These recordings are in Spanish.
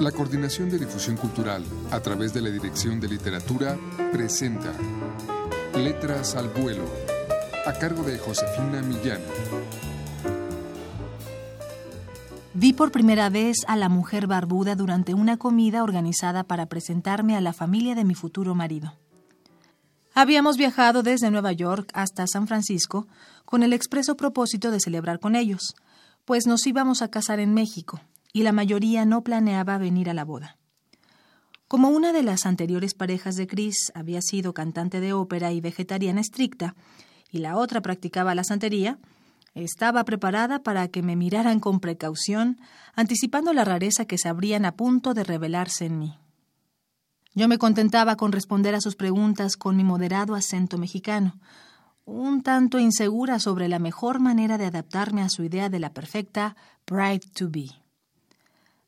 La Coordinación de Difusión Cultural, a través de la Dirección de Literatura, presenta Letras al Vuelo, a cargo de Josefina Millán. Vi por primera vez a la mujer barbuda durante una comida organizada para presentarme a la familia de mi futuro marido. Habíamos viajado desde Nueva York hasta San Francisco con el expreso propósito de celebrar con ellos, pues nos íbamos a casar en México, y la mayoría no planeaba venir a la boda. Como una de las anteriores parejas de Chris había sido cantante de ópera y vegetariana estricta, y la otra practicaba la santería, estaba preparada para que me miraran con precaución, anticipando la rareza que sabrían a punto de revelarse en mí. Yo me contentaba con responder a sus preguntas con mi moderado acento mexicano, un tanto insegura sobre la mejor manera de adaptarme a su idea de la perfecta bride to be.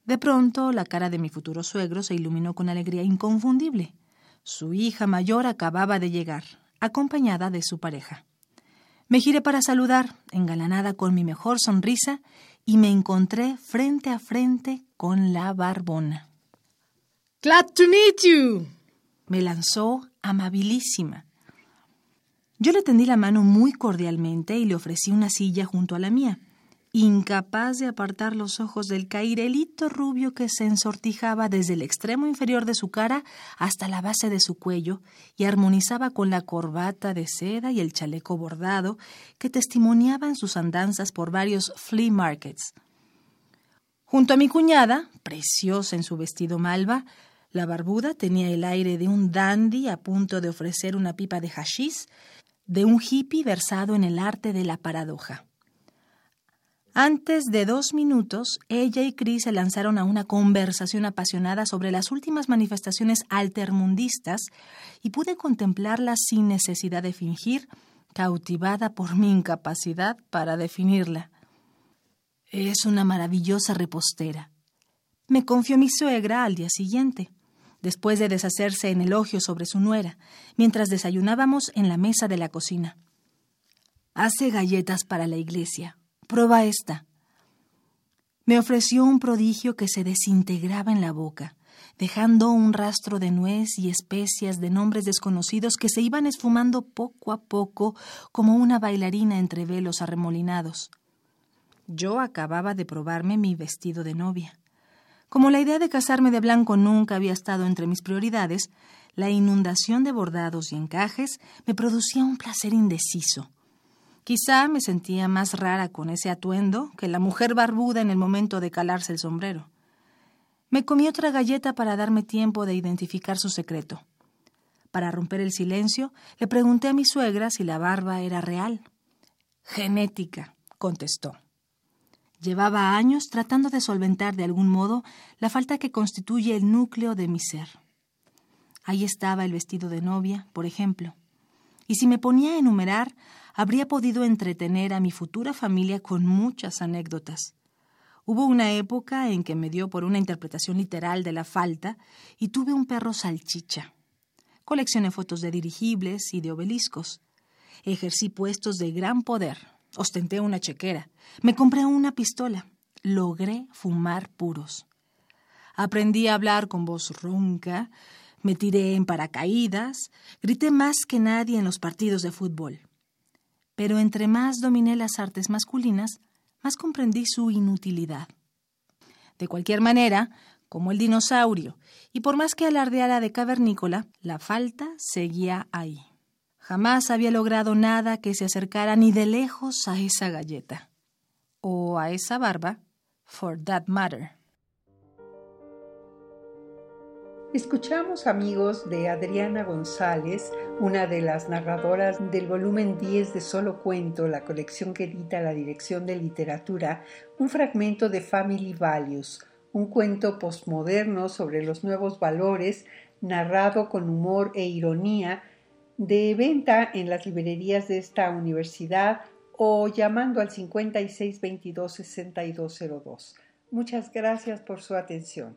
De pronto, la cara de mi futuro suegro se iluminó con alegría inconfundible. Su hija mayor acababa de llegar, acompañada de su pareja. Me giré para saludar, engalanada con mi mejor sonrisa, y me encontré frente a frente con la barbona. Glad to meet you. Me lanzó amabilísima. Yo le tendí la mano muy cordialmente y le ofrecí una silla junto a la mía incapaz de apartar los ojos del cairelito rubio que se ensortijaba desde el extremo inferior de su cara hasta la base de su cuello y armonizaba con la corbata de seda y el chaleco bordado que testimoniaban sus andanzas por varios flea markets. Junto a mi cuñada, preciosa en su vestido malva, la barbuda tenía el aire de un dandy a punto de ofrecer una pipa de hashish, de un hippie versado en el arte de la paradoja. Antes de dos minutos, ella y Chris se lanzaron a una conversación apasionada sobre las últimas manifestaciones altermundistas y pude contemplarla sin necesidad de fingir, cautivada por mi incapacidad para definirla. Es una maravillosa repostera. Me confió mi suegra al día siguiente, después de deshacerse en elogios sobre su nuera, mientras desayunábamos en la mesa de la cocina. Hace galletas para la iglesia, Prueba esta. Me ofreció un prodigio que se desintegraba en la boca, dejando un rastro de nuez y especias de nombres desconocidos que se iban esfumando poco a poco como una bailarina entre velos arremolinados. Yo acababa de probarme mi vestido de novia. Como la idea de casarme de blanco nunca había estado entre mis prioridades, la inundación de bordados y encajes me producía un placer indeciso. Quizá me sentía más rara con ese atuendo que la mujer barbuda en el momento de calarse el sombrero. Me comí otra galleta para darme tiempo de identificar su secreto. Para romper el silencio, le pregunté a mi suegra si la barba era real. Genética, contestó. Llevaba años tratando de solventar de algún modo la falta que constituye el núcleo de mi ser. Ahí estaba el vestido de novia, por ejemplo. Y si me ponía a enumerar, habría podido entretener a mi futura familia con muchas anécdotas. Hubo una época en que me dio por una interpretación literal de la falta y tuve un perro salchicha. Coleccioné fotos de dirigibles y de obeliscos. Ejercí puestos de gran poder. Ostenté una chequera. Me compré una pistola. Logré fumar puros. Aprendí a hablar con voz ronca. Me tiré en paracaídas. Grité más que nadie en los partidos de fútbol pero entre más dominé las artes masculinas, más comprendí su inutilidad. De cualquier manera, como el dinosaurio, y por más que alardeara de cavernícola, la falta seguía ahí. Jamás había logrado nada que se acercara ni de lejos a esa galleta. O a esa barba, for that matter. Escuchamos amigos de Adriana González, una de las narradoras del volumen 10 de Solo Cuento, la colección que edita la Dirección de Literatura, un fragmento de Family Values, un cuento postmoderno sobre los nuevos valores, narrado con humor e ironía, de venta en las librerías de esta universidad o llamando al 5622-6202. Muchas gracias por su atención.